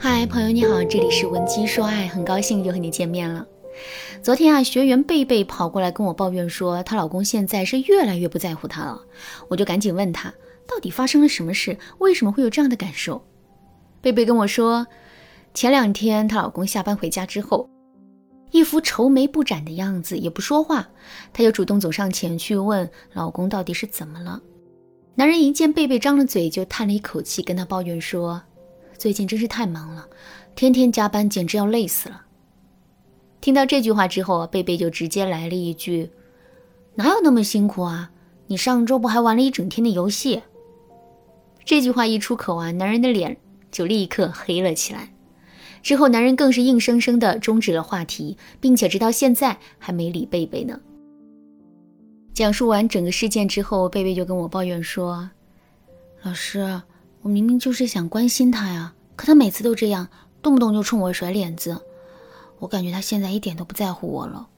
嗨，朋友你好，这里是文姬说爱，很高兴又和你见面了。昨天啊，学员贝贝跑过来跟我抱怨说，她老公现在是越来越不在乎她了。我就赶紧问她，到底发生了什么事？为什么会有这样的感受？贝贝跟我说，前两天她老公下班回家之后，一副愁眉不展的样子，也不说话。她就主动走上前去问老公到底是怎么了。男人一见贝贝张了嘴，就叹了一口气，跟她抱怨说。最近真是太忙了，天天加班，简直要累死了。听到这句话之后，贝贝就直接来了一句：“哪有那么辛苦啊？你上周不还玩了一整天的游戏？”这句话一出口啊，男人的脸就立刻黑了起来。之后，男人更是硬生生的终止了话题，并且直到现在还没理贝贝呢。讲述完整个事件之后，贝贝就跟我抱怨说：“老师。”我明明就是想关心他呀，可他每次都这样，动不动就冲我甩脸子。我感觉他现在一点都不在乎我了。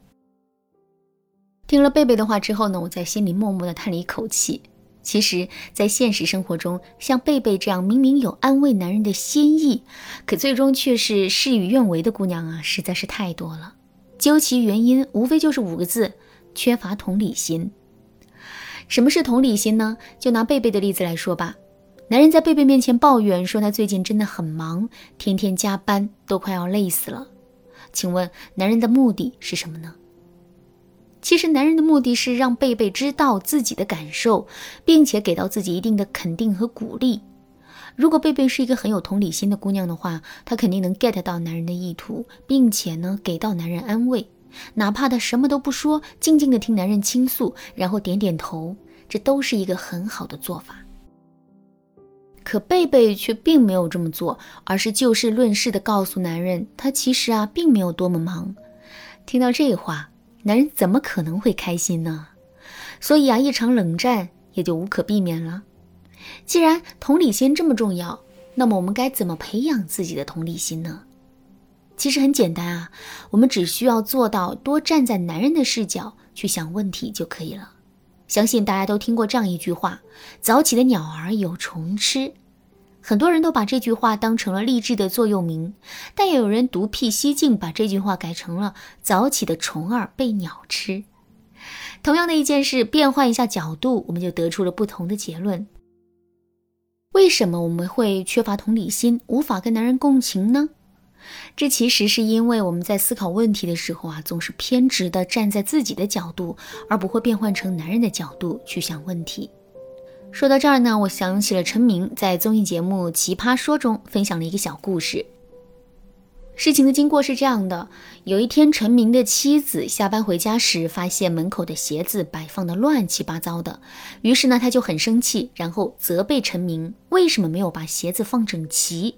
听了贝贝的话之后呢，我在心里默默的叹了一口气。其实，在现实生活中，像贝贝这样明明有安慰男人的心意，可最终却是事与愿违的姑娘啊，实在是太多了。究其原因，无非就是五个字：缺乏同理心。什么是同理心呢？就拿贝贝的例子来说吧。男人在贝贝面前抱怨说：“他最近真的很忙，天天加班，都快要累死了。”请问，男人的目的是什么呢？其实，男人的目的是让贝贝知道自己的感受，并且给到自己一定的肯定和鼓励。如果贝贝是一个很有同理心的姑娘的话，她肯定能 get 到男人的意图，并且呢，给到男人安慰，哪怕他什么都不说，静静的听男人倾诉，然后点点头，这都是一个很好的做法。可贝贝却并没有这么做，而是就事论事的告诉男人，他其实啊并没有多么忙。听到这话，男人怎么可能会开心呢？所以啊，一场冷战也就无可避免了。既然同理心这么重要，那么我们该怎么培养自己的同理心呢？其实很简单啊，我们只需要做到多站在男人的视角去想问题就可以了。相信大家都听过这样一句话：“早起的鸟儿有虫吃。”很多人都把这句话当成了励志的座右铭，但也有人独辟蹊径，把这句话改成了“早起的虫儿被鸟吃”。同样的一件事，变换一下角度，我们就得出了不同的结论。为什么我们会缺乏同理心，无法跟男人共情呢？这其实是因为我们在思考问题的时候啊，总是偏执的站在自己的角度，而不会变换成男人的角度去想问题。说到这儿呢，我想起了陈明在综艺节目《奇葩说》中分享了一个小故事。事情的经过是这样的：有一天，陈明的妻子下班回家时，发现门口的鞋子摆放的乱七八糟的，于是呢，他就很生气，然后责备陈明为什么没有把鞋子放整齐。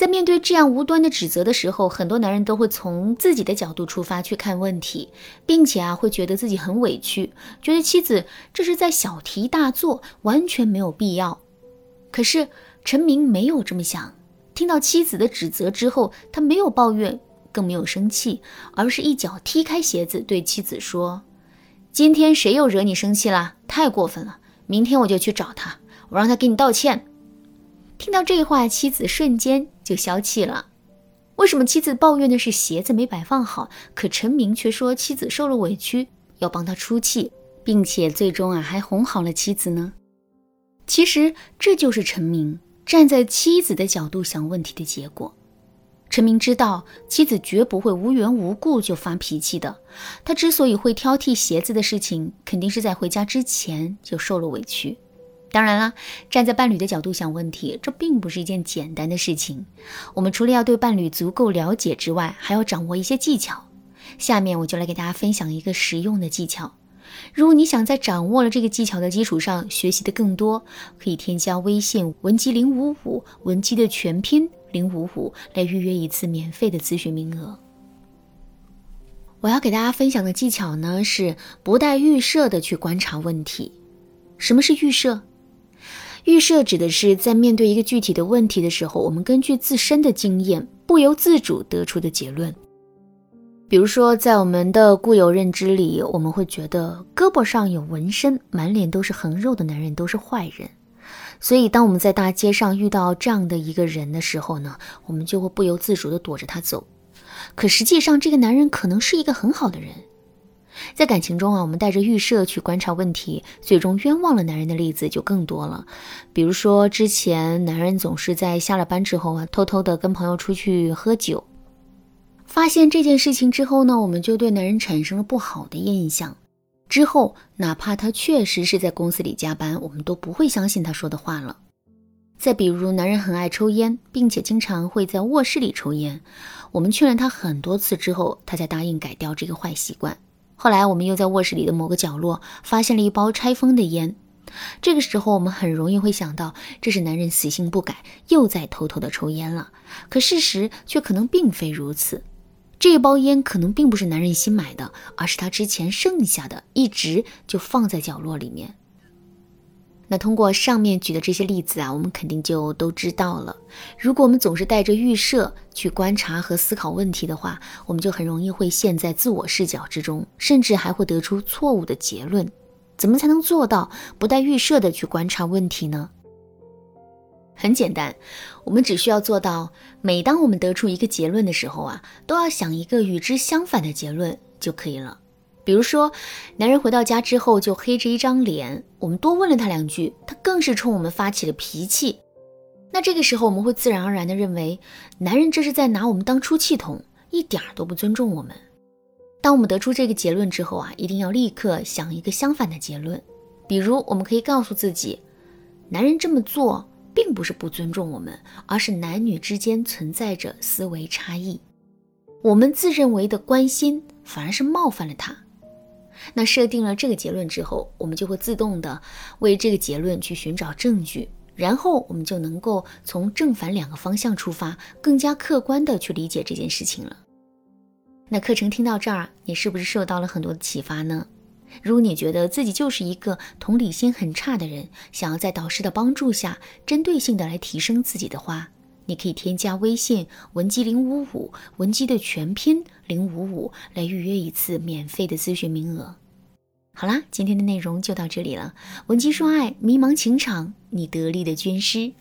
在面对这样无端的指责的时候，很多男人都会从自己的角度出发去看问题，并且啊会觉得自己很委屈，觉得妻子这是在小题大做，完全没有必要。可是陈明没有这么想，听到妻子的指责之后，他没有抱怨，更没有生气，而是一脚踢开鞋子，对妻子说：“今天谁又惹你生气了？太过分了！明天我就去找他，我让他给你道歉。”听到这话，妻子瞬间就消气了。为什么妻子抱怨的是鞋子没摆放好，可陈明却说妻子受了委屈，要帮他出气，并且最终啊还哄好了妻子呢？其实这就是陈明站在妻子的角度想问题的结果。陈明知道妻子绝不会无缘无故就发脾气的，他之所以会挑剔鞋子的事情，肯定是在回家之前就受了委屈。当然啦，站在伴侣的角度想问题，这并不是一件简单的事情。我们除了要对伴侣足够了解之外，还要掌握一些技巧。下面我就来给大家分享一个实用的技巧。如果你想在掌握了这个技巧的基础上学习的更多，可以添加微信文姬零五五，文姬的全拼零五五，来预约一次免费的咨询名额。我要给大家分享的技巧呢，是不带预设的去观察问题。什么是预设？预设指的是在面对一个具体的问题的时候，我们根据自身的经验，不由自主得出的结论。比如说，在我们的固有认知里，我们会觉得胳膊上有纹身、满脸都是横肉的男人都是坏人。所以，当我们在大街上遇到这样的一个人的时候呢，我们就会不由自主地躲着他走。可实际上，这个男人可能是一个很好的人。在感情中啊，我们带着预设去观察问题，最终冤枉了男人的例子就更多了。比如说，之前男人总是在下了班之后啊，偷偷的跟朋友出去喝酒。发现这件事情之后呢，我们就对男人产生了不好的印象。之后，哪怕他确实是在公司里加班，我们都不会相信他说的话了。再比如，男人很爱抽烟，并且经常会在卧室里抽烟，我们劝了他很多次之后，他才答应改掉这个坏习惯。后来，我们又在卧室里的某个角落发现了一包拆封的烟，这个时候我们很容易会想到，这是男人死性不改，又在偷偷的抽烟了。可事实却可能并非如此，这包烟可能并不是男人新买的，而是他之前剩下的，一直就放在角落里面。那通过上面举的这些例子啊，我们肯定就都知道了。如果我们总是带着预设去观察和思考问题的话，我们就很容易会陷在自我视角之中，甚至还会得出错误的结论。怎么才能做到不带预设的去观察问题呢？很简单，我们只需要做到，每当我们得出一个结论的时候啊，都要想一个与之相反的结论就可以了。比如说，男人回到家之后就黑着一张脸，我们多问了他两句，他更是冲我们发起了脾气。那这个时候，我们会自然而然地认为，男人这是在拿我们当出气筒，一点都不尊重我们。当我们得出这个结论之后啊，一定要立刻想一个相反的结论。比如，我们可以告诉自己，男人这么做并不是不尊重我们，而是男女之间存在着思维差异，我们自认为的关心反而是冒犯了他。那设定了这个结论之后，我们就会自动的为这个结论去寻找证据，然后我们就能够从正反两个方向出发，更加客观的去理解这件事情了。那课程听到这儿，你是不是受到了很多的启发呢？如果你觉得自己就是一个同理心很差的人，想要在导师的帮助下，针对性的来提升自己的话，你可以添加微信文姬零五五，文姬的全拼零五五，来预约一次免费的咨询名额。好啦，今天的内容就到这里了。文姬说爱，迷茫情场，你得力的军师。